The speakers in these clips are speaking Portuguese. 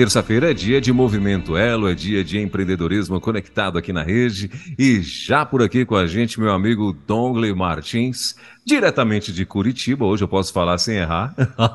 Terça-feira é dia de movimento Elo, é dia de empreendedorismo conectado aqui na rede. E já por aqui com a gente, meu amigo Dongley Martins, diretamente de Curitiba. Hoje eu posso falar sem errar.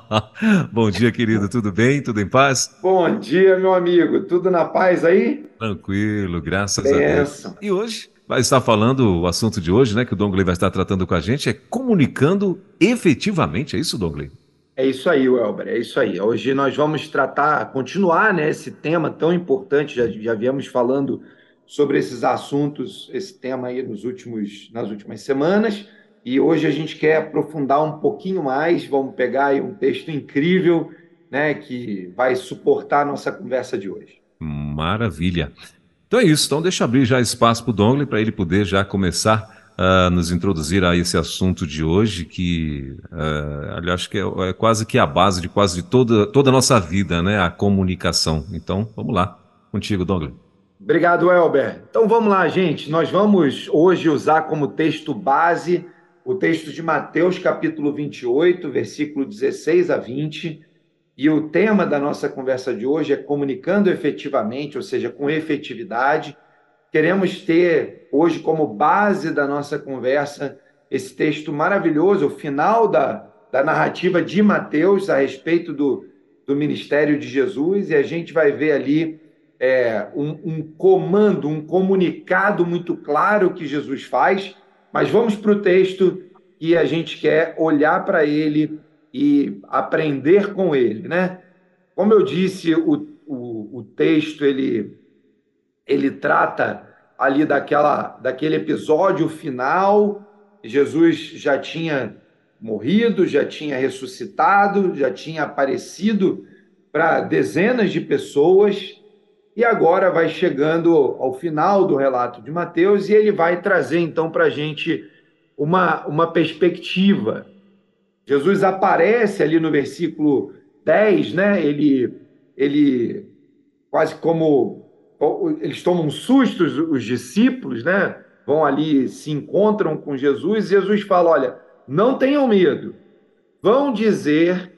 Bom dia, querido. Tudo bem? Tudo em paz? Bom dia, meu amigo. Tudo na paz aí? Tranquilo, graças Benção. a Deus. E hoje vai estar falando o assunto de hoje, né? Que o Dongley vai estar tratando com a gente, é comunicando efetivamente. É isso, Dongley? É isso aí, Welber, é isso aí. Hoje nós vamos tratar, continuar né, esse tema tão importante, já, já viemos falando sobre esses assuntos, esse tema aí nos últimos, nas últimas semanas, e hoje a gente quer aprofundar um pouquinho mais, vamos pegar aí um texto incrível, né, que vai suportar a nossa conversa de hoje. Maravilha. Então é isso, então deixa eu abrir já espaço para o Dongle para ele poder já começar uh, nos introduzir a esse assunto de hoje, que uh, aliás, que é, é, quase que a base de quase toda, toda a nossa vida, né? A comunicação. Então, vamos lá. Contigo, Douglas. Obrigado, Elber. Então vamos lá, gente. Nós vamos hoje usar como texto base o texto de Mateus, capítulo 28, versículo 16 a 20. E o tema da nossa conversa de hoje é comunicando efetivamente, ou seja, com efetividade. Queremos ter hoje como base da nossa conversa esse texto maravilhoso, o final da, da narrativa de Mateus a respeito do, do ministério de Jesus, e a gente vai ver ali é, um, um comando, um comunicado muito claro que Jesus faz, mas vamos para o texto e a gente quer olhar para ele e aprender com ele, né? Como eu disse, o, o, o texto ele ele trata ali daquela, daquele episódio final. Jesus já tinha morrido, já tinha ressuscitado, já tinha aparecido para dezenas de pessoas e agora vai chegando ao final do relato de Mateus e ele vai trazer então para a gente uma, uma perspectiva. Jesus aparece ali no versículo 10, né? ele, ele quase como eles tomam sustos, os discípulos, né? Vão ali, se encontram com Jesus, e Jesus fala: Olha, não tenham medo, vão dizer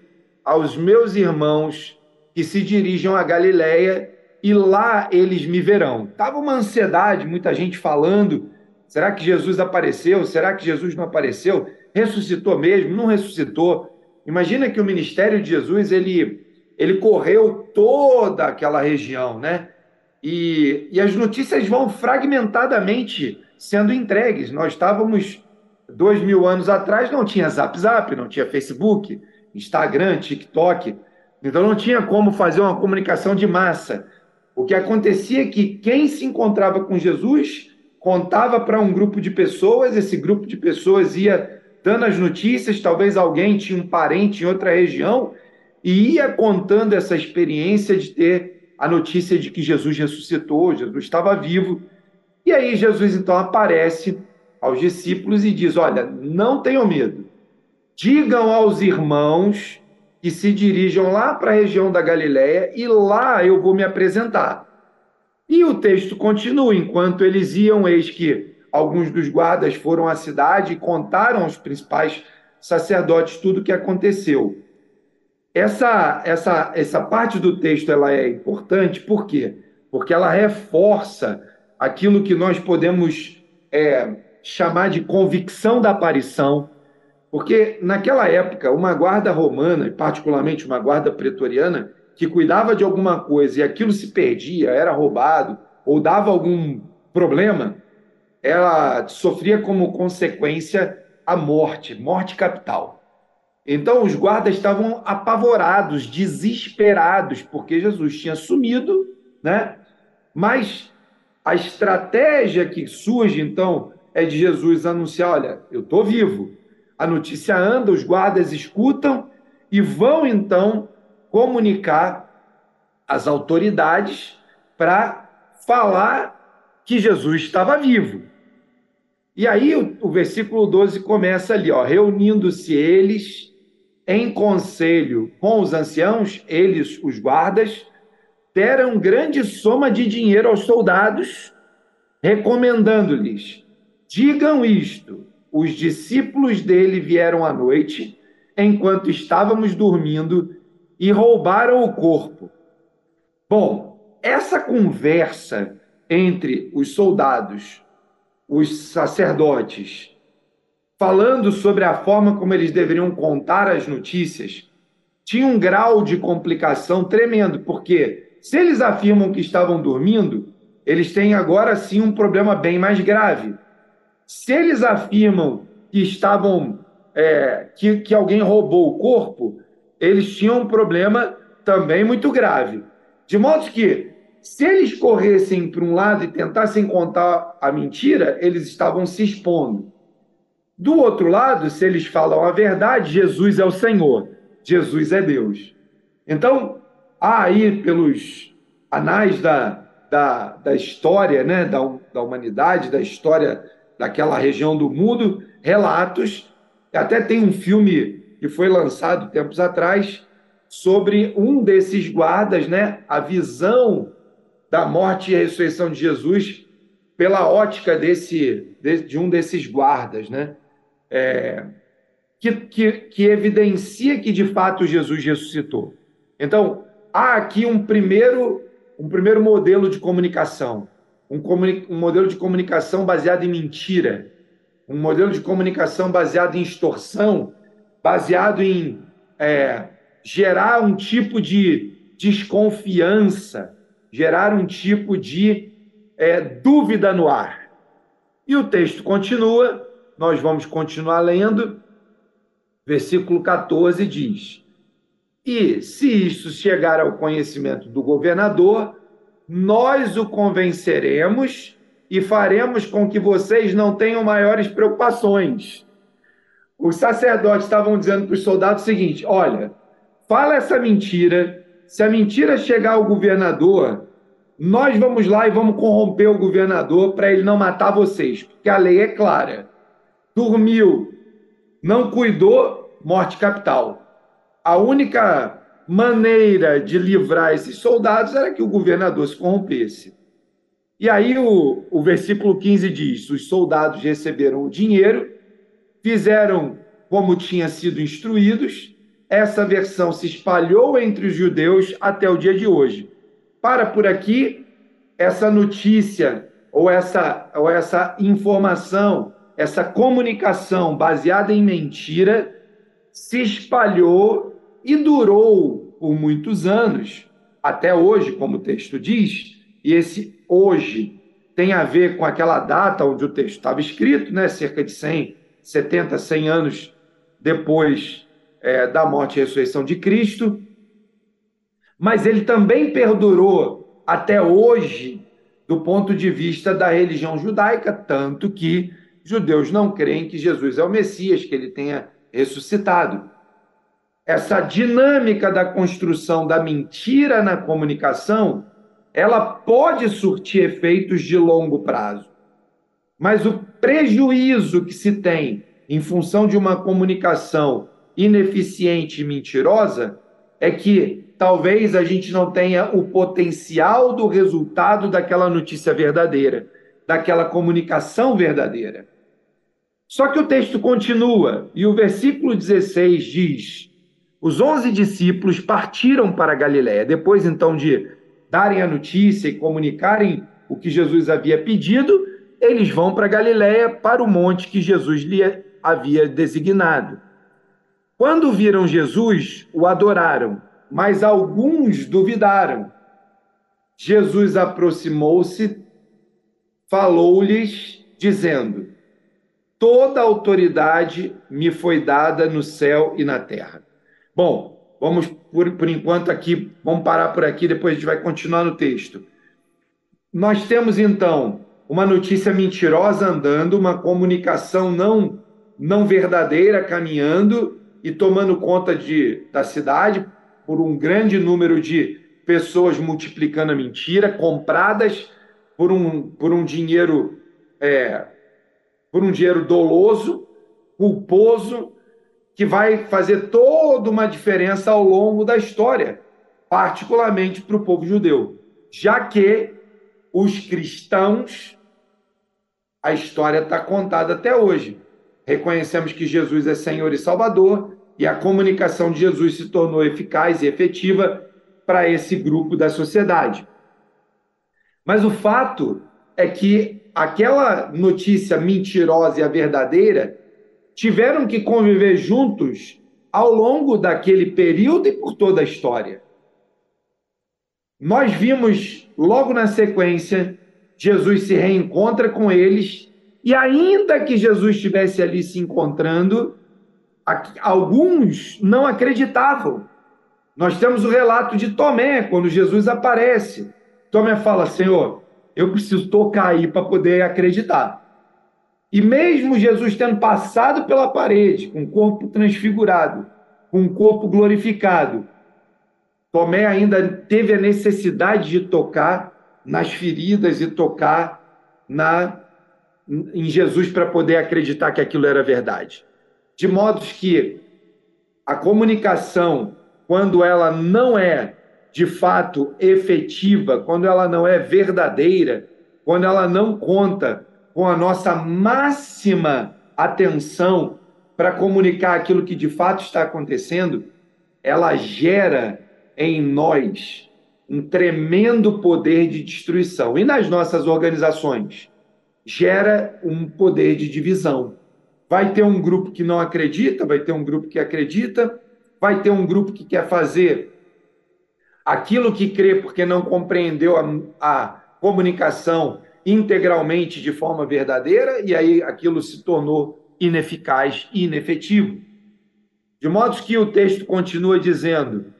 aos meus irmãos que se dirijam a Galiléia e lá eles me verão. Tava uma ansiedade, muita gente falando: será que Jesus apareceu? Será que Jesus não apareceu? Ressuscitou mesmo? Não ressuscitou? Imagina que o ministério de Jesus ele ele correu toda aquela região, né? E, e as notícias vão fragmentadamente sendo entregues. Nós estávamos dois mil anos atrás, não tinha Zap Zap, não tinha Facebook, Instagram, TikTok, então não tinha como fazer uma comunicação de massa. O que acontecia é que quem se encontrava com Jesus contava para um grupo de pessoas, esse grupo de pessoas ia dando as notícias, talvez alguém tinha um parente em outra região e ia contando essa experiência de ter a notícia de que Jesus ressuscitou, Jesus estava vivo. E aí Jesus então aparece aos discípulos e diz: Olha, não tenham medo. Digam aos irmãos que se dirijam lá para a região da Galiléia e lá eu vou me apresentar. E o texto continua: enquanto eles iam, eis que alguns dos guardas foram à cidade e contaram aos principais sacerdotes tudo o que aconteceu. Essa, essa, essa parte do texto ela é importante, por quê? Porque ela reforça aquilo que nós podemos é, chamar de convicção da aparição, porque naquela época, uma guarda romana, particularmente uma guarda pretoriana, que cuidava de alguma coisa e aquilo se perdia, era roubado ou dava algum problema, ela sofria como consequência a morte, morte capital. Então os guardas estavam apavorados, desesperados, porque Jesus tinha sumido, né? Mas a estratégia que surge então é de Jesus anunciar: olha, eu estou vivo. A notícia anda, os guardas escutam e vão então comunicar às autoridades para falar que Jesus estava vivo. E aí o, o versículo 12 começa ali, ó, reunindo-se eles em conselho com os anciãos, eles, os guardas, deram grande soma de dinheiro aos soldados, recomendando-lhes: digam isto. Os discípulos dele vieram à noite, enquanto estávamos dormindo, e roubaram o corpo. Bom, essa conversa entre os soldados, os sacerdotes, falando sobre a forma como eles deveriam contar as notícias, tinha um grau de complicação tremendo, porque se eles afirmam que estavam dormindo, eles têm agora sim um problema bem mais grave. Se eles afirmam que estavam é, que, que alguém roubou o corpo, eles tinham um problema também muito grave. De modo que, se eles corressem para um lado e tentassem contar a mentira, eles estavam se expondo. Do outro lado, se eles falam a verdade, Jesus é o Senhor, Jesus é Deus. Então, há aí pelos anais da, da, da história, né, da, da humanidade, da história daquela região do mundo, relatos, até tem um filme que foi lançado tempos atrás sobre um desses guardas, né, a visão da morte e ressurreição de Jesus pela ótica desse de, de um desses guardas, né? É, que, que, que evidencia que de fato Jesus ressuscitou. Então, há aqui um primeiro, um primeiro modelo de comunicação, um, comuni um modelo de comunicação baseado em mentira, um modelo de comunicação baseado em extorsão, baseado em é, gerar um tipo de desconfiança, gerar um tipo de é, dúvida no ar. E o texto continua, nós vamos continuar lendo. Versículo 14 diz: E se isso chegar ao conhecimento do governador, nós o convenceremos e faremos com que vocês não tenham maiores preocupações. Os sacerdotes estavam dizendo para os soldados o seguinte: olha, fala essa mentira. Se a mentira chegar ao governador, nós vamos lá e vamos corromper o governador para ele não matar vocês, porque a lei é clara dormiu, não cuidou, morte capital. A única maneira de livrar esses soldados era que o governador se corrompesse. E aí o, o versículo 15 diz: os soldados receberam o dinheiro, fizeram como tinha sido instruídos. Essa versão se espalhou entre os judeus até o dia de hoje. Para por aqui, essa notícia ou essa, ou essa informação essa comunicação baseada em mentira se espalhou e durou por muitos anos, até hoje, como o texto diz, e esse hoje tem a ver com aquela data onde o texto estava escrito, né, cerca de 100, 70, 100 anos depois é, da morte e ressurreição de Cristo, mas ele também perdurou até hoje do ponto de vista da religião judaica, tanto que judeus não creem que Jesus é o Messias, que ele tenha ressuscitado. Essa dinâmica da construção da mentira na comunicação, ela pode surtir efeitos de longo prazo. Mas o prejuízo que se tem em função de uma comunicação ineficiente e mentirosa é que talvez a gente não tenha o potencial do resultado daquela notícia verdadeira, daquela comunicação verdadeira. Só que o texto continua e o versículo 16 diz: Os onze discípulos partiram para Galiléia, depois então de darem a notícia e comunicarem o que Jesus havia pedido, eles vão para Galiléia, para o monte que Jesus lhe havia designado. Quando viram Jesus, o adoraram, mas alguns duvidaram. Jesus aproximou-se, falou-lhes, dizendo: toda autoridade me foi dada no céu e na terra. Bom, vamos por, por enquanto aqui, vamos parar por aqui, depois a gente vai continuar no texto. Nós temos então uma notícia mentirosa andando, uma comunicação não não verdadeira caminhando e tomando conta de, da cidade por um grande número de pessoas multiplicando a mentira, compradas por um, por um dinheiro é, por um dinheiro doloso, culposo, que vai fazer toda uma diferença ao longo da história. particularmente para o povo judeu, já que os cristãos, a história está contada até hoje. Reconhecemos que Jesus é Senhor e Salvador, e a comunicação de Jesus se tornou eficaz e efetiva para esse grupo da sociedade. Mas o fato é que aquela notícia mentirosa e a verdadeira tiveram que conviver juntos ao longo daquele período e por toda a história. Nós vimos logo na sequência Jesus se reencontra com eles e ainda que Jesus estivesse ali se encontrando, alguns não acreditavam. Nós temos o relato de Tomé, quando Jesus aparece. Tomé fala: Senhor, eu preciso tocar aí para poder acreditar. E mesmo Jesus tendo passado pela parede, com o corpo transfigurado, com o corpo glorificado, Tomé ainda teve a necessidade de tocar nas feridas e tocar na em Jesus para poder acreditar que aquilo era verdade. De modo que a comunicação, quando ela não é de fato efetiva, quando ela não é verdadeira, quando ela não conta com a nossa máxima atenção para comunicar aquilo que de fato está acontecendo, ela gera em nós um tremendo poder de destruição. E nas nossas organizações, gera um poder de divisão. Vai ter um grupo que não acredita, vai ter um grupo que acredita, vai ter um grupo que quer fazer aquilo que crê porque não compreendeu a, a comunicação integralmente de forma verdadeira, e aí aquilo se tornou ineficaz e inefetivo. De modo que o texto continua dizendo: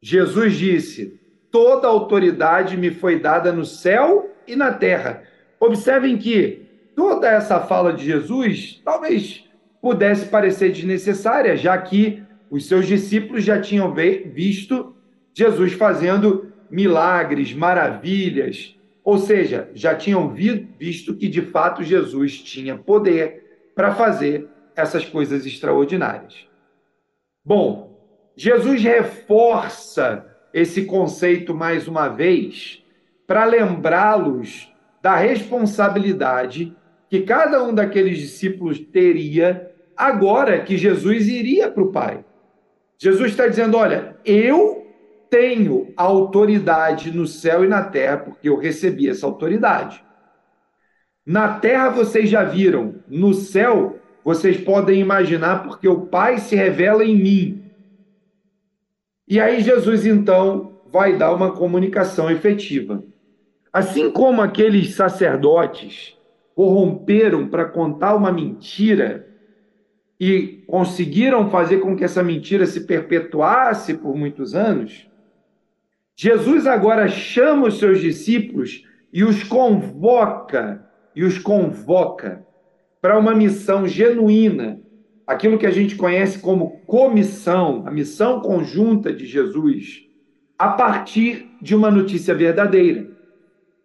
Jesus disse: Toda autoridade me foi dada no céu e na terra. Observem que toda essa fala de Jesus talvez pudesse parecer desnecessária, já que os seus discípulos já tinham visto Jesus fazendo milagres, maravilhas, ou seja, já tinham visto que de fato Jesus tinha poder para fazer essas coisas extraordinárias. Bom, Jesus reforça esse conceito mais uma vez para lembrá-los da responsabilidade que cada um daqueles discípulos teria agora que Jesus iria para o Pai. Jesus está dizendo: olha, eu tenho autoridade no céu e na terra, porque eu recebi essa autoridade. Na terra vocês já viram, no céu vocês podem imaginar, porque o Pai se revela em mim. E aí Jesus então vai dar uma comunicação efetiva. Assim como aqueles sacerdotes corromperam para contar uma mentira e conseguiram fazer com que essa mentira se perpetuasse por muitos anos, Jesus agora chama os seus discípulos e os convoca, e os convoca para uma missão genuína, aquilo que a gente conhece como comissão, a missão conjunta de Jesus, a partir de uma notícia verdadeira.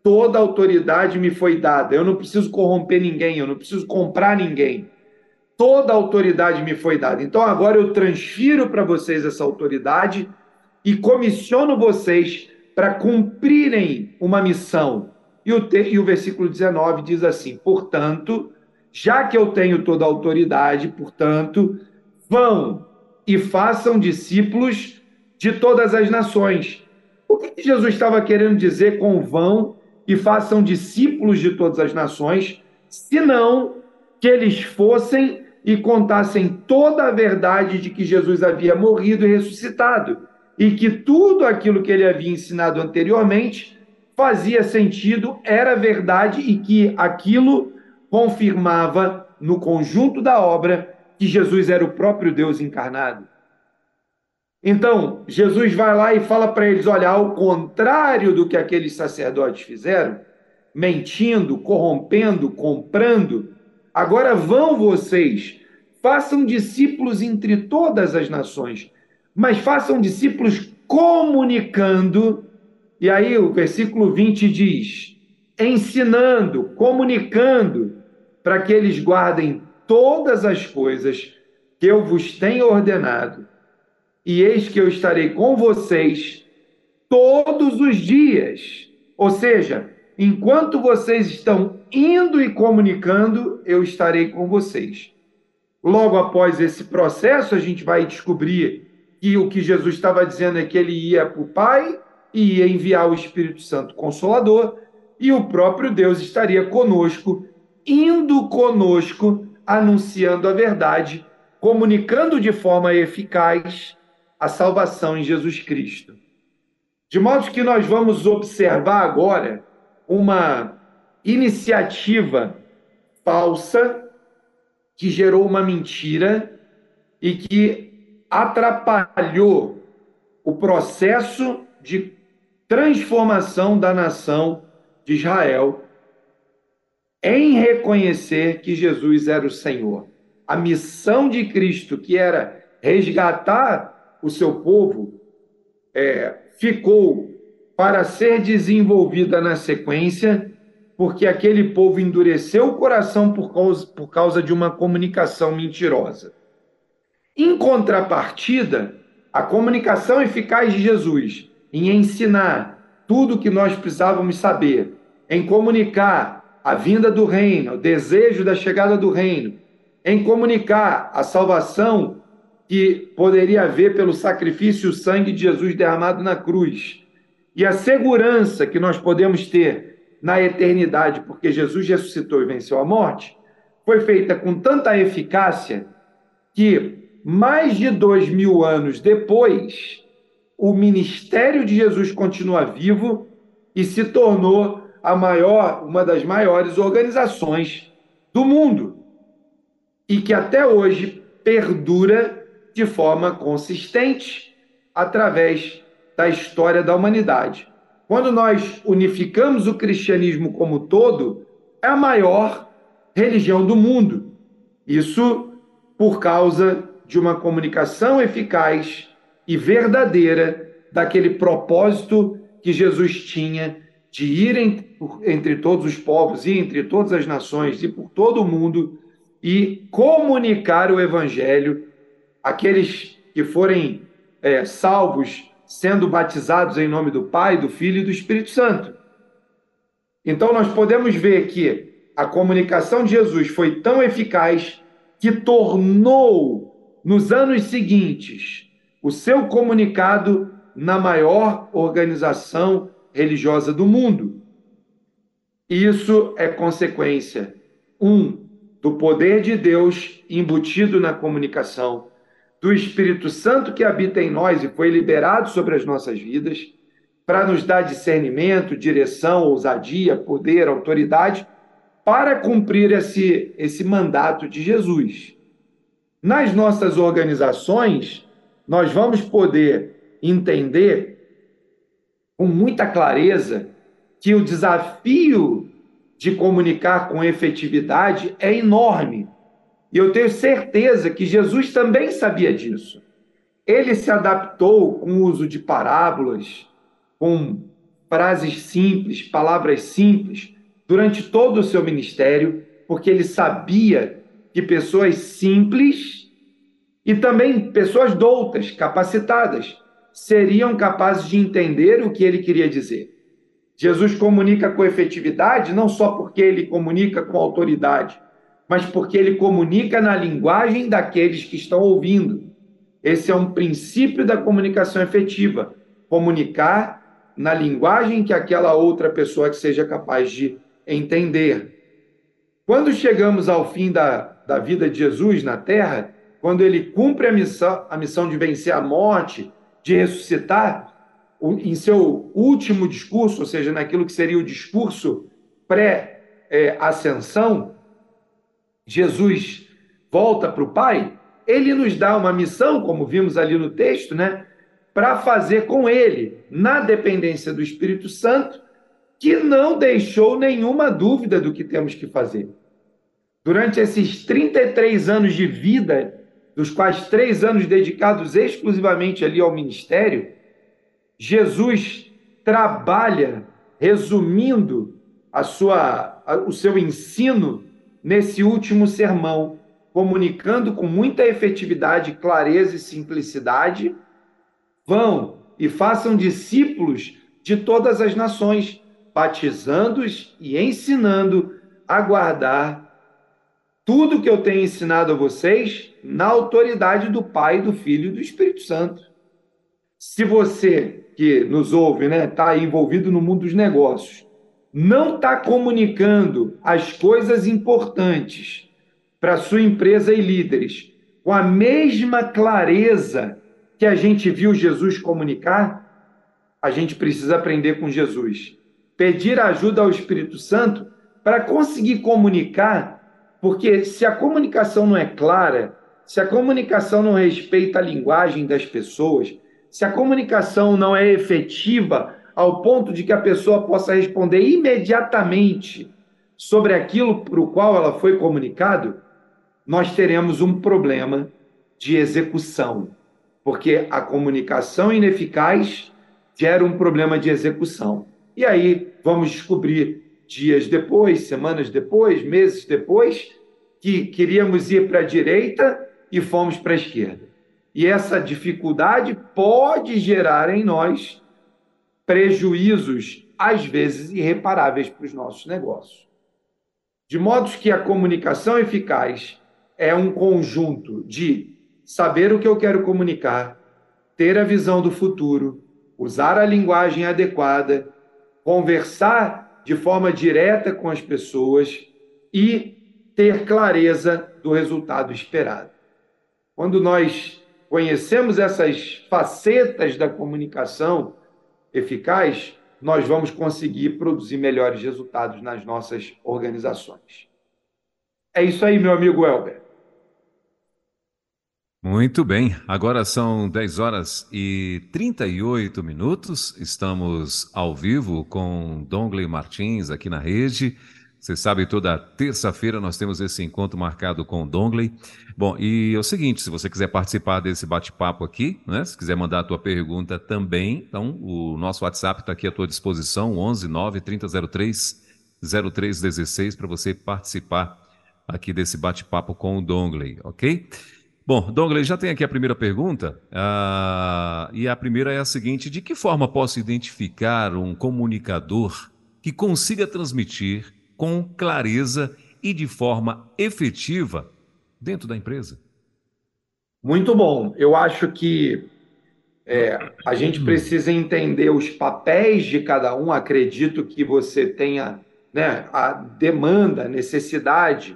Toda autoridade me foi dada, eu não preciso corromper ninguém, eu não preciso comprar ninguém. Toda autoridade me foi dada. Então agora eu transfiro para vocês essa autoridade e comissiono vocês para cumprirem uma missão. E o, e o versículo 19 diz assim: portanto, já que eu tenho toda a autoridade, portanto, vão e façam discípulos de todas as nações. O que Jesus estava querendo dizer com vão e façam discípulos de todas as nações, senão que eles fossem e contassem toda a verdade de que Jesus havia morrido e ressuscitado e que tudo aquilo que ele havia ensinado anteriormente fazia sentido, era verdade e que aquilo confirmava no conjunto da obra que Jesus era o próprio Deus encarnado. Então, Jesus vai lá e fala para eles: olha, ao contrário do que aqueles sacerdotes fizeram, mentindo, corrompendo, comprando, agora vão vocês, façam discípulos entre todas as nações mas façam discípulos comunicando. E aí o versículo 20 diz: ensinando, comunicando, para que eles guardem todas as coisas que eu vos tenho ordenado. e eis que eu estarei com vocês todos os dias. Ou seja, enquanto vocês estão indo e comunicando, eu estarei com vocês. Logo após esse processo, a gente vai descobrir que o que Jesus estava dizendo é que ele ia para o Pai e ia enviar o Espírito Santo Consolador, e o próprio Deus estaria conosco, indo conosco, anunciando a verdade, comunicando de forma eficaz a salvação em Jesus Cristo. De modo que nós vamos observar agora uma iniciativa falsa que gerou uma mentira e que atrapalhou o processo de transformação da nação de Israel em reconhecer que Jesus era o Senhor. A missão de Cristo, que era resgatar o seu povo, é, ficou para ser desenvolvida na sequência, porque aquele povo endureceu o coração por causa, por causa de uma comunicação mentirosa. Em contrapartida, a comunicação eficaz de Jesus em ensinar tudo o que nós precisávamos saber, em comunicar a vinda do reino, o desejo da chegada do reino, em comunicar a salvação que poderia haver pelo sacrifício e o sangue de Jesus derramado na cruz, e a segurança que nós podemos ter na eternidade, porque Jesus ressuscitou e venceu a morte, foi feita com tanta eficácia que, mais de dois mil anos depois, o ministério de Jesus continua vivo e se tornou a maior, uma das maiores organizações do mundo e que até hoje perdura de forma consistente através da história da humanidade. Quando nós unificamos o cristianismo como todo, é a maior religião do mundo. Isso por causa de uma comunicação eficaz e verdadeira daquele propósito que Jesus tinha de ir entre todos os povos e entre todas as nações e por todo o mundo e comunicar o evangelho aqueles que forem é, salvos sendo batizados em nome do Pai, do Filho e do Espírito Santo. Então nós podemos ver que a comunicação de Jesus foi tão eficaz que tornou nos anos seguintes o seu comunicado na maior organização religiosa do mundo. Isso é consequência, um, do poder de Deus embutido na comunicação, do Espírito Santo que habita em nós e foi liberado sobre as nossas vidas, para nos dar discernimento, direção, ousadia, poder, autoridade, para cumprir esse, esse mandato de Jesus. Nas nossas organizações, nós vamos poder entender com muita clareza que o desafio de comunicar com efetividade é enorme. E eu tenho certeza que Jesus também sabia disso. Ele se adaptou com o uso de parábolas, com frases simples, palavras simples, durante todo o seu ministério, porque ele sabia que pessoas simples e também pessoas doutas, capacitadas, seriam capazes de entender o que ele queria dizer. Jesus comunica com efetividade não só porque ele comunica com autoridade, mas porque ele comunica na linguagem daqueles que estão ouvindo. Esse é um princípio da comunicação efetiva, comunicar na linguagem que aquela outra pessoa que seja capaz de entender. Quando chegamos ao fim da, da vida de Jesus na terra, quando ele cumpre a missão, a missão de vencer a morte, de ressuscitar, em seu último discurso, ou seja, naquilo que seria o discurso pré-ascensão, Jesus volta para o Pai, ele nos dá uma missão, como vimos ali no texto, né? Para fazer com ele, na dependência do Espírito Santo, que não deixou nenhuma dúvida do que temos que fazer. Durante esses 33 anos de vida dos quais três anos dedicados exclusivamente ali ao ministério, Jesus trabalha resumindo a sua, a, o seu ensino nesse último sermão, comunicando com muita efetividade, clareza e simplicidade Vão e façam discípulos de todas as nações, batizando-os e ensinando a guardar tudo que eu tenho ensinado a vocês na autoridade do Pai, do Filho e do Espírito Santo. Se você que nos ouve, né, está envolvido no mundo dos negócios, não está comunicando as coisas importantes para sua empresa e líderes com a mesma clareza que a gente viu Jesus comunicar, a gente precisa aprender com Jesus. Pedir ajuda ao Espírito Santo para conseguir comunicar, porque se a comunicação não é clara, se a comunicação não respeita a linguagem das pessoas, se a comunicação não é efetiva ao ponto de que a pessoa possa responder imediatamente sobre aquilo para o qual ela foi comunicado, nós teremos um problema de execução, porque a comunicação ineficaz gera um problema de execução. E aí vamos descobrir dias depois, semanas depois, meses depois, que queríamos ir para a direita e fomos para a esquerda. E essa dificuldade pode gerar em nós prejuízos, às vezes irreparáveis, para os nossos negócios. De modo que a comunicação eficaz é um conjunto de saber o que eu quero comunicar, ter a visão do futuro, usar a linguagem adequada, conversar de forma direta com as pessoas e ter clareza do resultado esperado. Quando nós conhecemos essas facetas da comunicação eficaz, nós vamos conseguir produzir melhores resultados nas nossas organizações. É isso aí, meu amigo Elber. Muito bem, agora são 10 horas e 38 minutos. Estamos ao vivo com Dongley Martins aqui na rede. Você sabe, toda terça-feira nós temos esse encontro marcado com o Dongley. Bom, e é o seguinte, se você quiser participar desse bate-papo aqui, né? Se quiser mandar a tua pergunta também, então o nosso WhatsApp está aqui à tua disposição, 11 9 3003 0316, para você participar aqui desse bate-papo com o Dongley, ok? Bom, Dongley, já tem aqui a primeira pergunta, uh, e a primeira é a seguinte: de que forma posso identificar um comunicador que consiga transmitir com clareza e de forma efetiva dentro da empresa? Muito bom. Eu acho que é, a gente precisa entender os papéis de cada um. Acredito que você tenha né, a demanda, a necessidade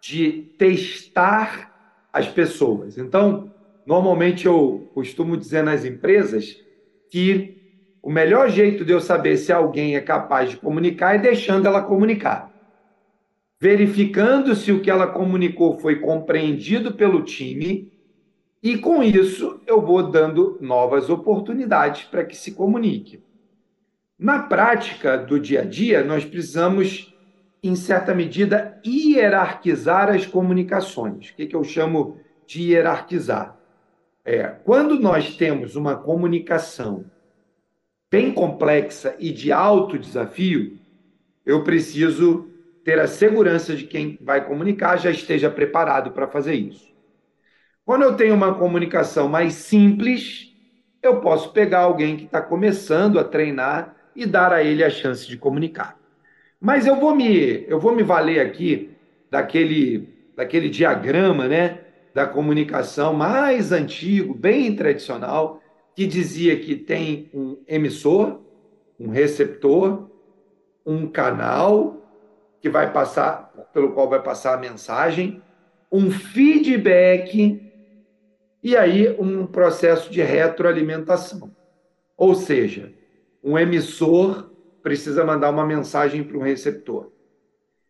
de testar as pessoas. Então, normalmente eu costumo dizer nas empresas que o melhor jeito de eu saber se alguém é capaz de comunicar é deixando ela comunicar. Verificando se o que ela comunicou foi compreendido pelo time, e com isso eu vou dando novas oportunidades para que se comunique. Na prática do dia a dia, nós precisamos, em certa medida, hierarquizar as comunicações. O que, que eu chamo de hierarquizar? É, quando nós temos uma comunicação bem complexa e de alto desafio, eu preciso ter a segurança de quem vai comunicar já esteja preparado para fazer isso. Quando eu tenho uma comunicação mais simples, eu posso pegar alguém que está começando a treinar e dar a ele a chance de comunicar. Mas eu vou me, eu vou me valer aqui daquele, daquele diagrama, né, da comunicação mais antigo, bem tradicional, que dizia que tem um emissor, um receptor, um canal que vai passar, pelo qual vai passar a mensagem, um feedback e aí um processo de retroalimentação. Ou seja, um emissor precisa mandar uma mensagem para um receptor.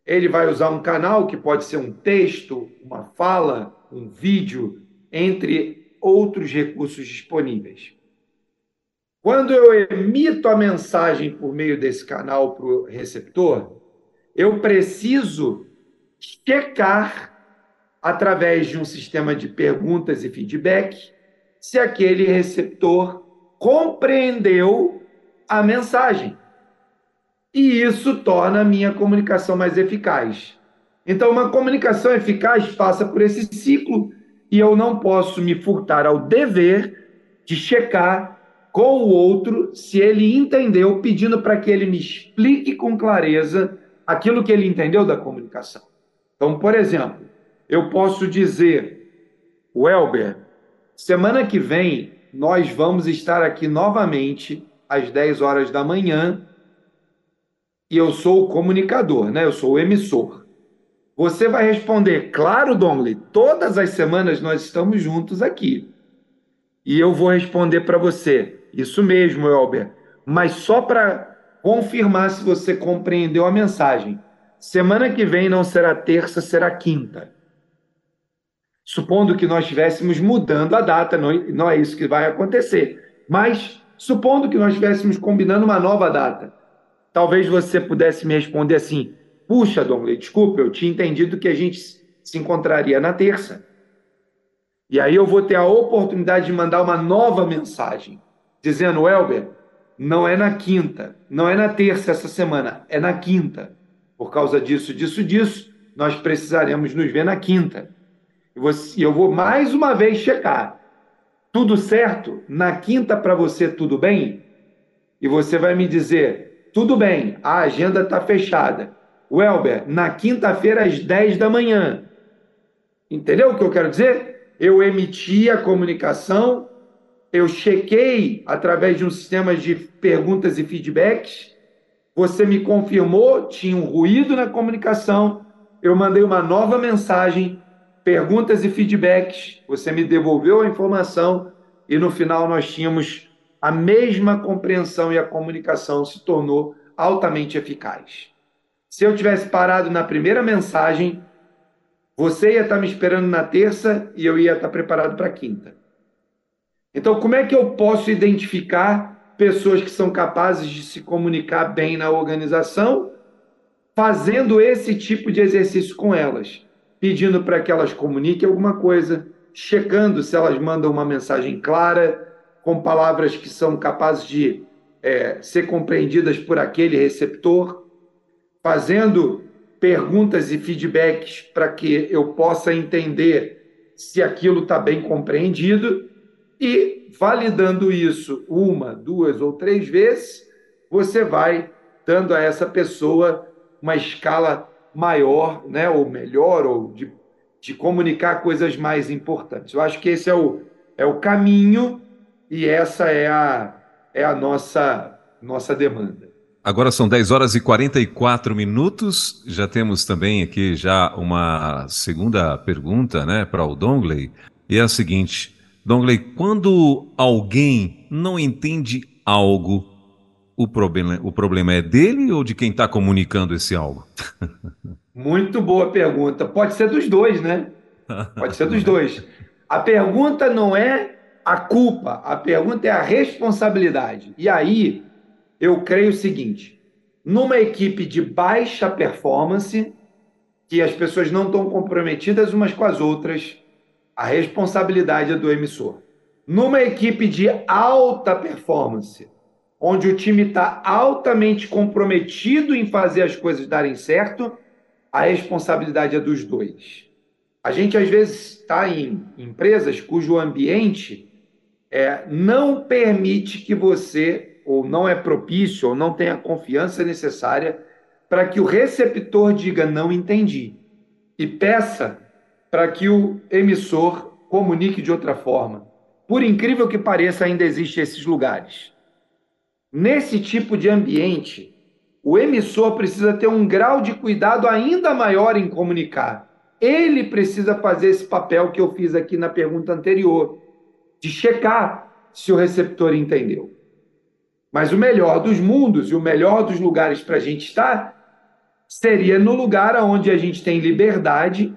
Ele vai usar um canal que pode ser um texto, uma fala, um vídeo, entre outros recursos disponíveis. Quando eu emito a mensagem por meio desse canal para o receptor, eu preciso checar, através de um sistema de perguntas e feedback, se aquele receptor compreendeu a mensagem. E isso torna a minha comunicação mais eficaz. Então, uma comunicação eficaz passa por esse ciclo e eu não posso me furtar ao dever de checar com o outro se ele entendeu, pedindo para que ele me explique com clareza aquilo que ele entendeu da comunicação. Então, por exemplo, eu posso dizer, Welber, semana que vem nós vamos estar aqui novamente às 10 horas da manhã e eu sou o comunicador, né? Eu sou o emissor. Você vai responder, claro, Donley, todas as semanas nós estamos juntos aqui. E eu vou responder para você, isso mesmo, Elber, mas só para confirmar se você compreendeu a mensagem. Semana que vem não será terça, será quinta. Supondo que nós estivéssemos mudando a data, não, não é isso que vai acontecer. Mas supondo que nós estivéssemos combinando uma nova data, talvez você pudesse me responder assim: Puxa, Donley, desculpa, eu tinha entendido que a gente se encontraria na terça. E aí eu vou ter a oportunidade de mandar uma nova mensagem, dizendo, Elber, não é na quinta, não é na terça essa semana, é na quinta. Por causa disso, disso, disso, nós precisaremos nos ver na quinta. E eu vou mais uma vez checar. Tudo certo? Na quinta para você, tudo bem? E você vai me dizer, tudo bem, a agenda está fechada. Welber, na quinta-feira às 10 da manhã. Entendeu o que eu quero dizer? Eu emiti a comunicação eu chequei através de um sistema de perguntas e feedbacks, você me confirmou, tinha um ruído na comunicação, eu mandei uma nova mensagem, perguntas e feedbacks, você me devolveu a informação e no final nós tínhamos a mesma compreensão e a comunicação se tornou altamente eficaz. Se eu tivesse parado na primeira mensagem, você ia estar me esperando na terça e eu ia estar preparado para a quinta. Então, como é que eu posso identificar pessoas que são capazes de se comunicar bem na organização, fazendo esse tipo de exercício com elas, pedindo para que elas comuniquem alguma coisa, checando se elas mandam uma mensagem clara, com palavras que são capazes de é, ser compreendidas por aquele receptor, fazendo perguntas e feedbacks para que eu possa entender se aquilo está bem compreendido e validando isso uma, duas ou três vezes, você vai dando a essa pessoa uma escala maior, né, ou melhor, ou de, de comunicar coisas mais importantes. Eu acho que esse é o, é o caminho e essa é a, é a nossa, nossa demanda. Agora são 10 horas e 44 minutos. Já temos também aqui já uma segunda pergunta né, para o Dongley. E é a seguinte: Dongley, quando alguém não entende algo, o problema, o problema é dele ou de quem está comunicando esse algo? Muito boa pergunta. Pode ser dos dois, né? Pode ser dos dois. A pergunta não é a culpa, a pergunta é a responsabilidade. E aí, eu creio o seguinte: numa equipe de baixa performance, que as pessoas não estão comprometidas umas com as outras, a responsabilidade é do emissor. Numa equipe de alta performance, onde o time está altamente comprometido em fazer as coisas darem certo, a responsabilidade é dos dois. A gente às vezes está em empresas cujo ambiente é, não permite que você, ou não é propício, ou não tem a confiança necessária para que o receptor diga não entendi e peça para que o emissor comunique de outra forma. Por incrível que pareça, ainda existem esses lugares. Nesse tipo de ambiente, o emissor precisa ter um grau de cuidado ainda maior em comunicar. Ele precisa fazer esse papel que eu fiz aqui na pergunta anterior, de checar se o receptor entendeu. Mas o melhor dos mundos e o melhor dos lugares para a gente estar seria no lugar onde a gente tem liberdade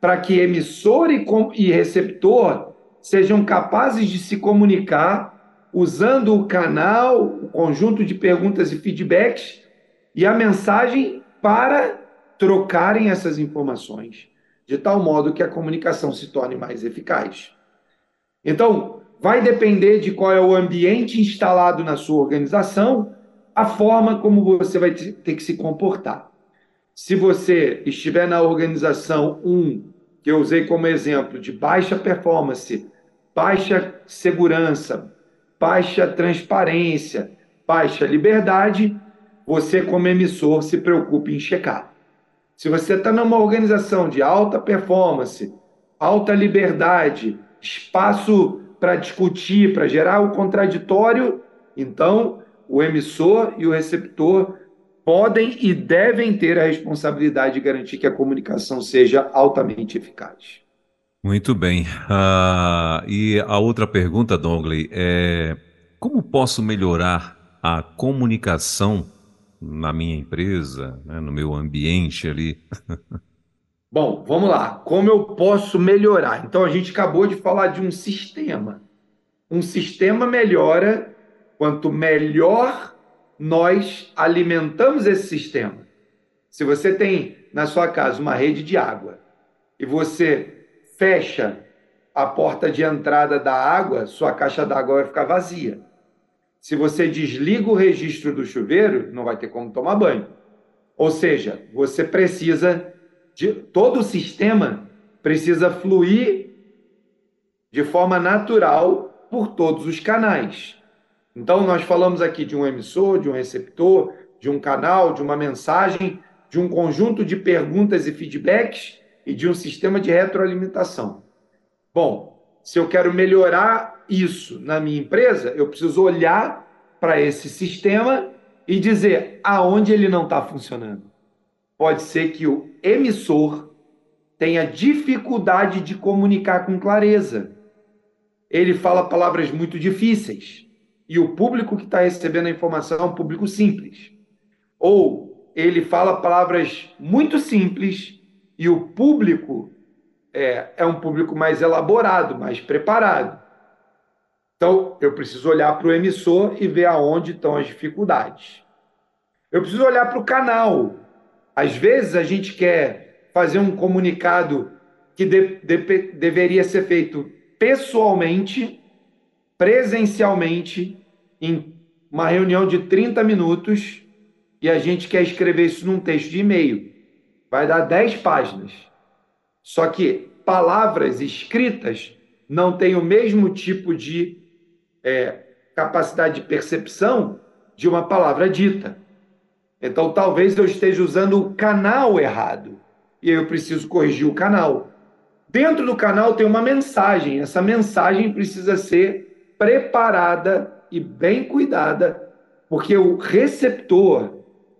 para que emissor e, e receptor sejam capazes de se comunicar usando o canal, o conjunto de perguntas e feedbacks e a mensagem para trocarem essas informações, de tal modo que a comunicação se torne mais eficaz. Então, vai depender de qual é o ambiente instalado na sua organização, a forma como você vai ter que se comportar. Se você estiver na organização 1, que eu usei como exemplo, de baixa performance, baixa segurança, baixa transparência, baixa liberdade, você, como emissor, se preocupe em checar. Se você está numa organização de alta performance, alta liberdade, espaço para discutir, para gerar o contraditório, então o emissor e o receptor podem e devem ter a responsabilidade de garantir que a comunicação seja altamente eficaz. Muito bem. Uh, e a outra pergunta, Dongley, é como posso melhorar a comunicação na minha empresa, né, no meu ambiente ali? Bom, vamos lá. Como eu posso melhorar? Então, a gente acabou de falar de um sistema. Um sistema melhora quanto melhor nós alimentamos esse sistema. Se você tem na sua casa uma rede de água e você fecha a porta de entrada da água, sua caixa d'água vai ficar vazia. Se você desliga o registro do chuveiro, não vai ter como tomar banho. Ou seja, você precisa de todo o sistema precisa fluir de forma natural por todos os canais. Então, nós falamos aqui de um emissor, de um receptor, de um canal, de uma mensagem, de um conjunto de perguntas e feedbacks e de um sistema de retroalimentação. Bom, se eu quero melhorar isso na minha empresa, eu preciso olhar para esse sistema e dizer aonde ele não está funcionando. Pode ser que o emissor tenha dificuldade de comunicar com clareza. Ele fala palavras muito difíceis e o público que está recebendo a informação é um público simples. Ou ele fala palavras muito simples e o público é, é um público mais elaborado, mais preparado. Então, eu preciso olhar para o emissor e ver aonde estão as dificuldades. Eu preciso olhar para o canal. Às vezes, a gente quer fazer um comunicado que de, de, deveria ser feito pessoalmente presencialmente em uma reunião de 30 minutos e a gente quer escrever isso num texto de e-mail. Vai dar 10 páginas. Só que palavras escritas não têm o mesmo tipo de é, capacidade de percepção de uma palavra dita. Então, talvez eu esteja usando o canal errado e eu preciso corrigir o canal. Dentro do canal tem uma mensagem. Essa mensagem precisa ser preparada e bem cuidada, porque o receptor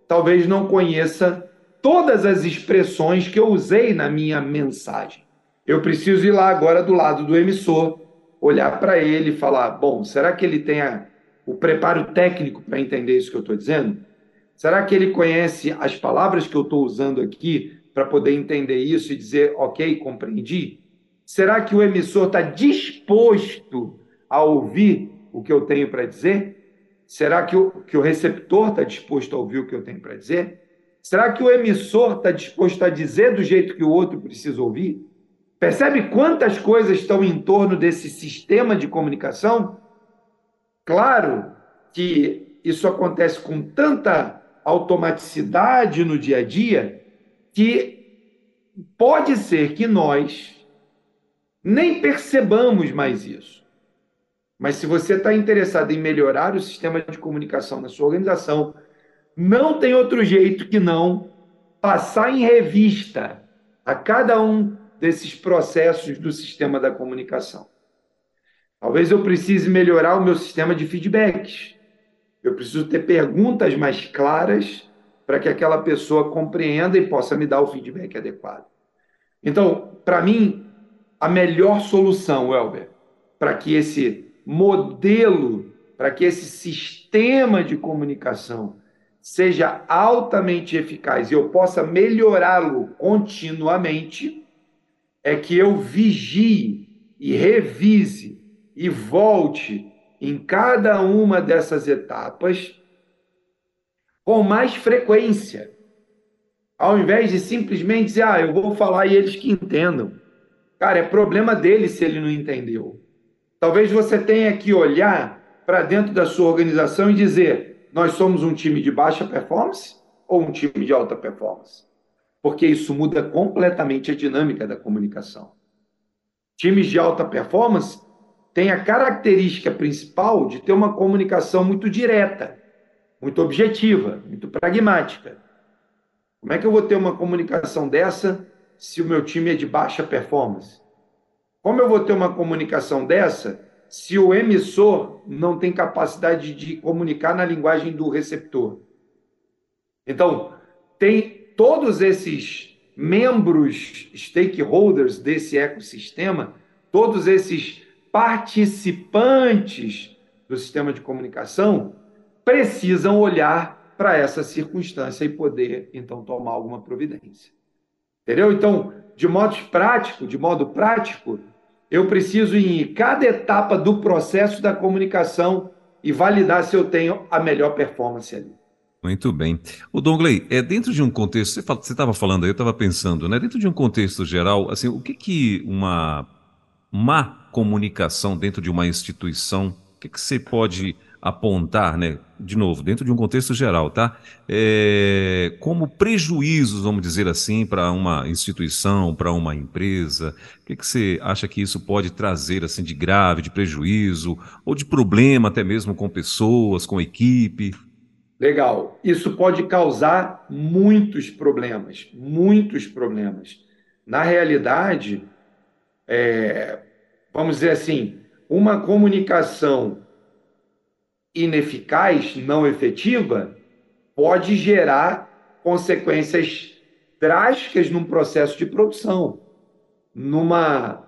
talvez não conheça todas as expressões que eu usei na minha mensagem. Eu preciso ir lá agora do lado do emissor, olhar para ele e falar: bom, será que ele tem a, o preparo técnico para entender isso que eu estou dizendo? Será que ele conhece as palavras que eu estou usando aqui para poder entender isso e dizer, ok, compreendi? Será que o emissor está disposto a ouvir o que eu tenho para dizer? Será que o, que o receptor está disposto a ouvir o que eu tenho para dizer? Será que o emissor está disposto a dizer do jeito que o outro precisa ouvir? Percebe quantas coisas estão em torno desse sistema de comunicação? Claro que isso acontece com tanta automaticidade no dia a dia que pode ser que nós nem percebamos mais isso. Mas se você está interessado em melhorar o sistema de comunicação na sua organização, não tem outro jeito que não passar em revista a cada um desses processos do sistema da comunicação. Talvez eu precise melhorar o meu sistema de feedbacks. Eu preciso ter perguntas mais claras para que aquela pessoa compreenda e possa me dar o feedback adequado. Então, para mim, a melhor solução, Welber, para que esse modelo para que esse sistema de comunicação seja altamente eficaz e eu possa melhorá-lo continuamente, é que eu vigie e revise e volte em cada uma dessas etapas com mais frequência. Ao invés de simplesmente dizer, ah, eu vou falar e eles que entendam. Cara, é problema dele se ele não entendeu. Talvez você tenha que olhar para dentro da sua organização e dizer: nós somos um time de baixa performance ou um time de alta performance? Porque isso muda completamente a dinâmica da comunicação. Times de alta performance tem a característica principal de ter uma comunicação muito direta, muito objetiva, muito pragmática. Como é que eu vou ter uma comunicação dessa se o meu time é de baixa performance? Como eu vou ter uma comunicação dessa se o emissor não tem capacidade de comunicar na linguagem do receptor? Então, tem todos esses membros, stakeholders desse ecossistema, todos esses participantes do sistema de comunicação precisam olhar para essa circunstância e poder, então, tomar alguma providência. Entendeu? Então, de modo prático, de modo prático, eu preciso ir em cada etapa do processo da comunicação e validar se eu tenho a melhor performance ali. Muito bem. O Dongley, é dentro de um contexto, você estava falando aí, eu estava pensando, né? Dentro de um contexto geral, assim, o que que uma má comunicação dentro de uma instituição, o que que você pode apontar, né, de novo, dentro de um contexto geral, tá? É, como prejuízos, vamos dizer assim, para uma instituição, para uma empresa, o que, que você acha que isso pode trazer, assim, de grave, de prejuízo, ou de problema até mesmo com pessoas, com equipe? Legal. Isso pode causar muitos problemas, muitos problemas. Na realidade, é, vamos dizer assim, uma comunicação ineficaz, não efetiva, pode gerar consequências drásticas num processo de produção, numa,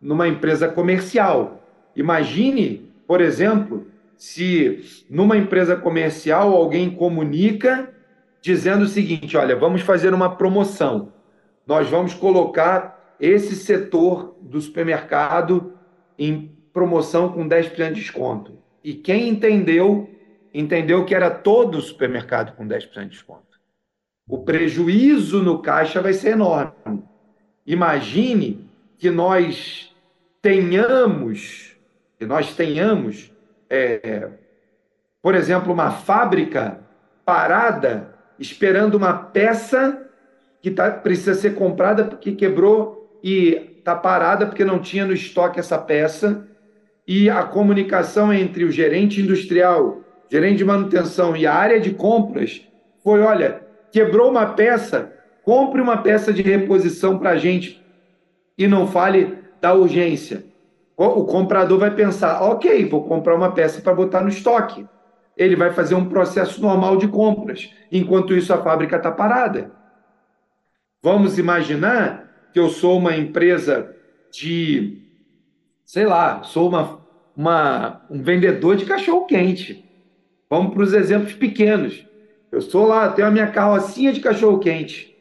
numa empresa comercial. Imagine, por exemplo, se numa empresa comercial alguém comunica dizendo o seguinte: olha, vamos fazer uma promoção, nós vamos colocar esse setor do supermercado em promoção com 10% de desconto. E quem entendeu, entendeu que era todo o supermercado com 10% de desconto. O prejuízo no caixa vai ser enorme. Imagine que nós tenhamos, que nós tenhamos, é, por exemplo, uma fábrica parada esperando uma peça que tá, precisa ser comprada porque quebrou e está parada porque não tinha no estoque essa peça e a comunicação entre o gerente industrial, gerente de manutenção e a área de compras foi: olha, quebrou uma peça, compre uma peça de reposição para a gente e não fale da urgência. O comprador vai pensar: ok, vou comprar uma peça para botar no estoque. Ele vai fazer um processo normal de compras, enquanto isso a fábrica está parada. Vamos imaginar que eu sou uma empresa de sei lá, sou uma, uma, um vendedor de cachorro-quente. Vamos para os exemplos pequenos. Eu sou lá, tenho a minha carrocinha de cachorro-quente.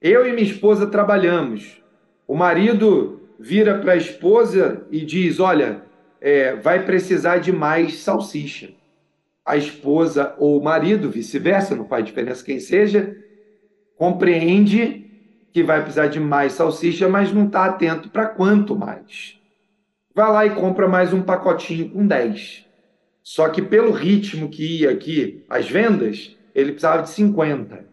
Eu e minha esposa trabalhamos. O marido vira para a esposa e diz: Olha, é, vai precisar de mais salsicha. A esposa ou o marido, vice-versa, não faz diferença quem seja, compreende que vai precisar de mais salsicha, mas não está atento para quanto mais vai lá e compra mais um pacotinho com 10. Só que pelo ritmo que ia aqui as vendas, ele precisava de 50.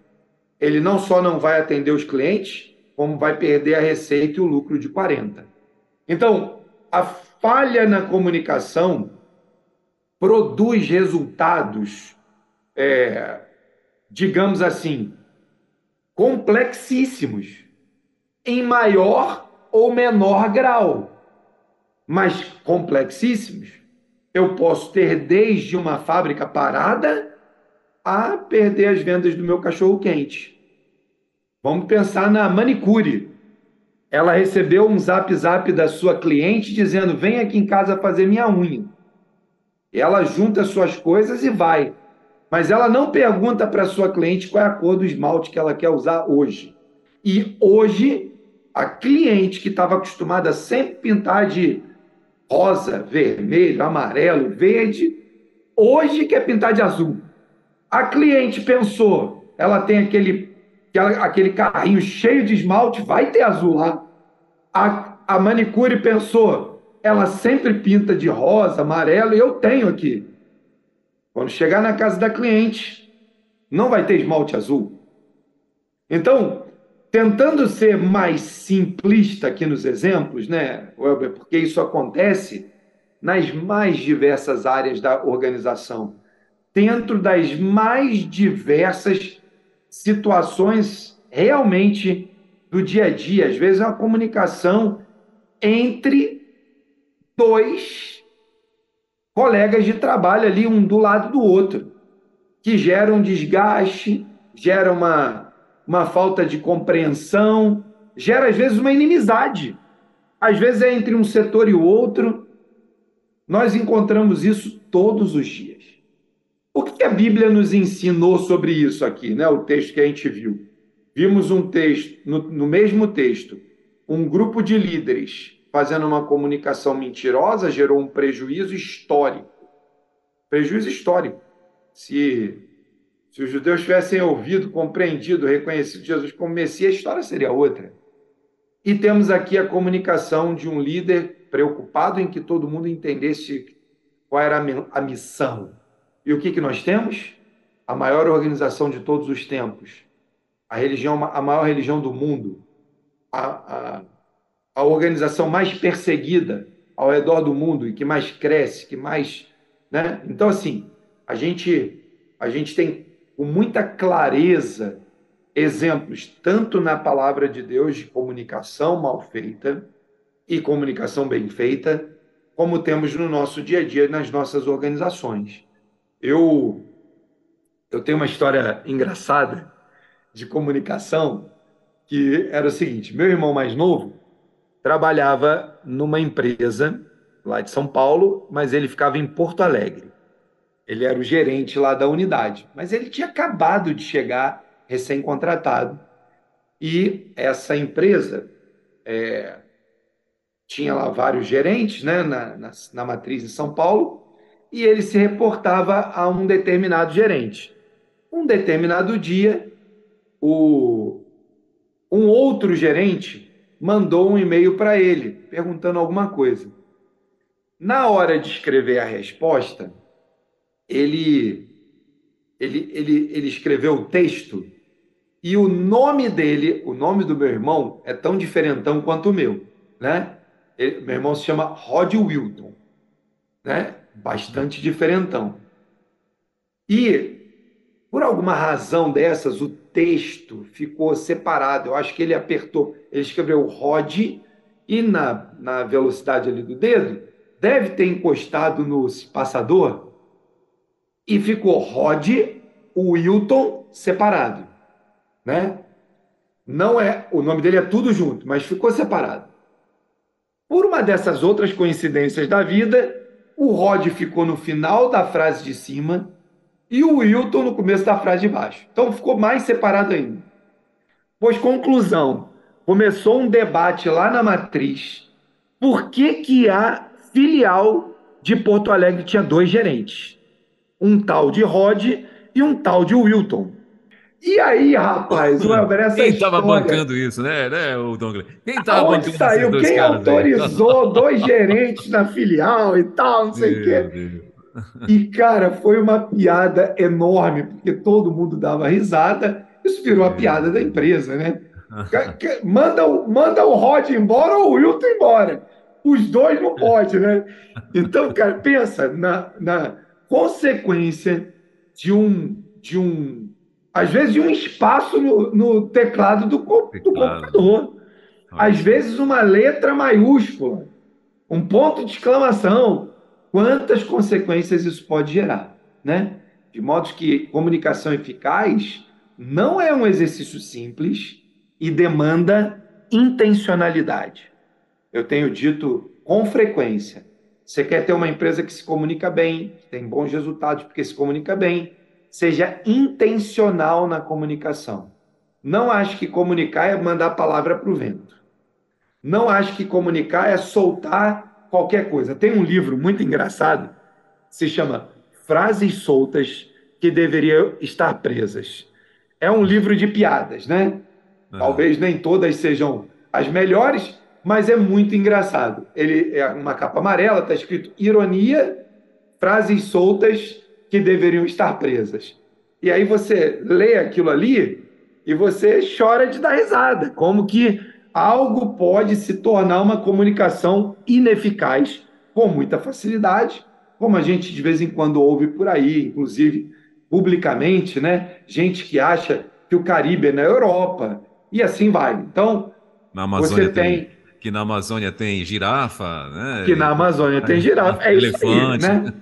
Ele não só não vai atender os clientes, como vai perder a receita e o lucro de 40. Então, a falha na comunicação produz resultados, é, digamos assim, complexíssimos, em maior ou menor grau mas complexíssimos. Eu posso ter desde uma fábrica parada a perder as vendas do meu cachorro quente. Vamos pensar na manicure. Ela recebeu um zap zap da sua cliente dizendo: vem aqui em casa fazer minha unha. Ela junta suas coisas e vai. Mas ela não pergunta para sua cliente qual é a cor do esmalte que ela quer usar hoje. E hoje, a cliente que estava acostumada a sempre pintar de rosa, vermelho, amarelo, verde, hoje quer pintar de azul. A cliente pensou, ela tem aquele, aquele carrinho cheio de esmalte, vai ter azul lá. A, a manicure pensou, ela sempre pinta de rosa, amarelo, eu tenho aqui. Quando chegar na casa da cliente, não vai ter esmalte azul. Então, tentando ser mais simplista aqui nos exemplos, né, Welber, porque isso acontece, nas mais diversas áreas da organização, dentro das mais diversas situações realmente do dia a dia. Às vezes é uma comunicação entre dois colegas de trabalho ali, um do lado do outro, que gera um desgaste, gera uma, uma falta de compreensão, gera às vezes uma inimizade. Às vezes é entre um setor e o outro. Nós encontramos isso todos os dias. O que a Bíblia nos ensinou sobre isso aqui, né? O texto que a gente viu. Vimos um texto, no, no mesmo texto, um grupo de líderes fazendo uma comunicação mentirosa gerou um prejuízo histórico. Prejuízo histórico. Se, se os judeus tivessem ouvido, compreendido, reconhecido Jesus como Messias, a história seria outra. E temos aqui a comunicação de um líder preocupado em que todo mundo entendesse qual era a missão. E o que, que nós temos? A maior organização de todos os tempos, a religião, a maior religião do mundo, a, a, a organização mais perseguida ao redor do mundo e que mais cresce, que mais, né? Então assim, a gente a gente tem com muita clareza exemplos tanto na palavra de Deus de comunicação mal feita e comunicação bem feita, como temos no nosso dia a dia nas nossas organizações. Eu eu tenho uma história engraçada de comunicação que era o seguinte: meu irmão mais novo trabalhava numa empresa lá de São Paulo, mas ele ficava em Porto Alegre. Ele era o gerente lá da unidade, mas ele tinha acabado de chegar recém-contratado. E essa empresa é, tinha lá vários gerentes né, na, na, na matriz de São Paulo, e ele se reportava a um determinado gerente. Um determinado dia, o, um outro gerente mandou um e-mail para ele, perguntando alguma coisa. Na hora de escrever a resposta, ele, ele, ele, ele escreveu o texto e o nome dele, o nome do meu irmão, é tão diferentão quanto o meu, né? Ele, meu irmão se chama Rod Wilton, né? Bastante diferentão. E por alguma razão dessas, o texto ficou separado. Eu acho que ele apertou, ele escreveu Rod e na, na velocidade ali do dedo, deve ter encostado no passador e ficou Rod, Wilton separado né? Não é, o nome dele é tudo junto, mas ficou separado. Por uma dessas outras coincidências da vida, o Rod ficou no final da frase de cima e o Wilton no começo da frase de baixo. Então ficou mais separado ainda. Pois conclusão, começou um debate lá na matriz. Por que que a filial de Porto Alegre tinha dois gerentes? Um tal de Rod e um tal de Wilton. E aí, rapaz, o Elber, essa Quem estava bancando isso, né, né, o Douglas? Quem estava bancando saiu? Quem autorizou dois gerentes na filial e tal, não sei o quê. E, cara, foi uma piada enorme, porque todo mundo dava risada. Isso virou a piada da empresa, né? Manda, manda o Rod embora ou o Wilton embora. Os dois não pode, né? Então, cara, pensa na, na consequência de um, de um às vezes de um espaço no, no teclado do, do computador. Às vezes uma letra maiúscula, um ponto de exclamação. Quantas consequências isso pode gerar, né? De modo que comunicação eficaz não é um exercício simples e demanda intencionalidade. Eu tenho dito com frequência: você quer ter uma empresa que se comunica bem, que tem bons resultados porque se comunica bem, seja intencional na comunicação. Não acho que comunicar é mandar a palavra para o vento. Não acho que comunicar é soltar qualquer coisa. Tem um livro muito engraçado, se chama Frases Soltas que Deveriam Estar Presas. É um livro de piadas, né? Talvez nem todas sejam as melhores, mas é muito engraçado. Ele é uma capa amarela, está escrito ironia, frases soltas que deveriam estar presas. E aí você lê aquilo ali e você chora de dar risada, como que algo pode se tornar uma comunicação ineficaz com muita facilidade, como a gente de vez em quando ouve por aí, inclusive publicamente, né? Gente que acha que o Caribe é na Europa e assim vai. Então, na Amazônia você tem, tem que na Amazônia tem girafa, né? Que na Amazônia tem girafa, é elefante. isso aí, né?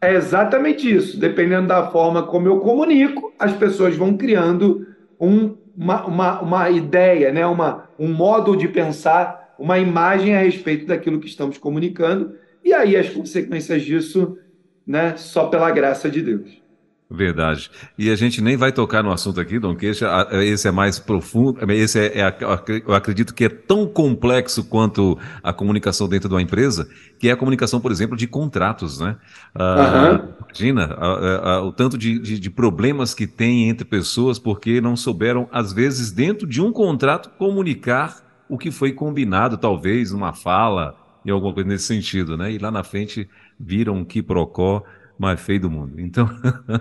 É exatamente isso. Dependendo da forma como eu comunico, as pessoas vão criando um, uma, uma, uma ideia, né? uma, um modo de pensar, uma imagem a respeito daquilo que estamos comunicando, e aí as consequências disso, né? só pela graça de Deus. Verdade. E a gente nem vai tocar no assunto aqui, Dom Queixa, esse é mais profundo, esse é, é, eu acredito que é tão complexo quanto a comunicação dentro de uma empresa, que é a comunicação, por exemplo, de contratos, né? uhum. Imagina o tanto de, de, de, problemas que tem entre pessoas porque não souberam, às vezes, dentro de um contrato, comunicar o que foi combinado, talvez, uma fala, e alguma coisa nesse sentido, né? E lá na frente viram um quiprocó mais feio do mundo. Então,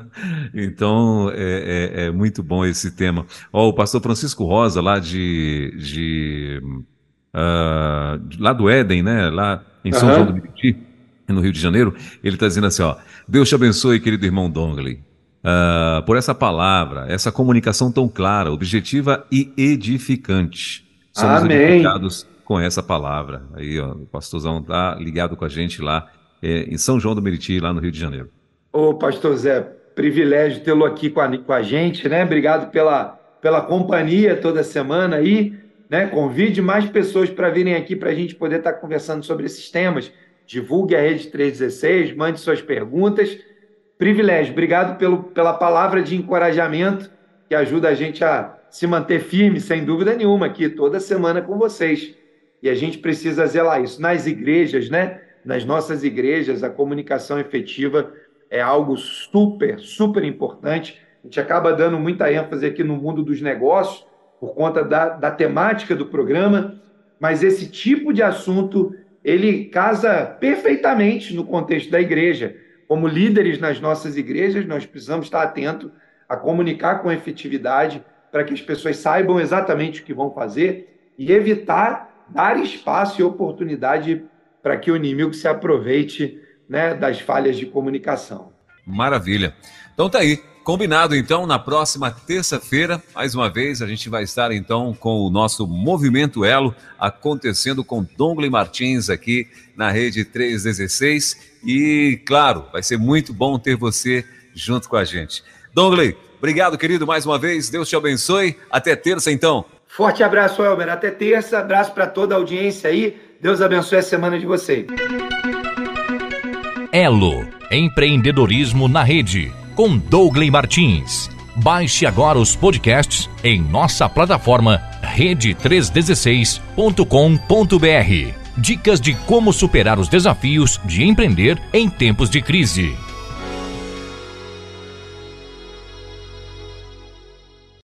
então é, é, é, muito bom esse tema. Ó, o pastor Francisco Rosa, lá de, de uh, lá do Éden, né? Lá em São uhum. João do Meriti, no Rio de Janeiro, ele está dizendo assim: ó, Deus te abençoe, querido irmão Dongley. Uh, por essa palavra, essa comunicação tão clara, objetiva e edificante. Somos Amém. edificados com essa palavra. Aí, ó, o pastorzão tá ligado com a gente lá é, em São João do Meriti, lá no Rio de Janeiro. Ô, pastor Zé, privilégio tê-lo aqui com a, com a gente, né? Obrigado pela, pela companhia toda semana aí, né? Convide mais pessoas para virem aqui para a gente poder estar tá conversando sobre esses temas. Divulgue a Rede 316, mande suas perguntas. Privilégio, obrigado pelo, pela palavra de encorajamento que ajuda a gente a se manter firme, sem dúvida nenhuma, aqui toda semana com vocês. E a gente precisa zelar isso nas igrejas, né? Nas nossas igrejas, a comunicação efetiva é algo super, super importante. A gente acaba dando muita ênfase aqui no mundo dos negócios, por conta da, da temática do programa, mas esse tipo de assunto ele casa perfeitamente no contexto da igreja. Como líderes nas nossas igrejas, nós precisamos estar atentos a comunicar com efetividade para que as pessoas saibam exatamente o que vão fazer e evitar dar espaço e oportunidade para que o inimigo se aproveite né, das falhas de comunicação. Maravilha. Então tá aí. Combinado então, na próxima terça-feira, mais uma vez, a gente vai estar então com o nosso Movimento Elo acontecendo com Dongley Martins aqui na rede 316. E, claro, vai ser muito bom ter você junto com a gente. Dongley, obrigado, querido, mais uma vez. Deus te abençoe. Até terça, então. Forte abraço, Elber. Até terça. Abraço para toda a audiência aí. Deus abençoe a semana de vocês. Elo, empreendedorismo na rede, com Douglas Martins. Baixe agora os podcasts em nossa plataforma rede316.com.br. Dicas de como superar os desafios de empreender em tempos de crise.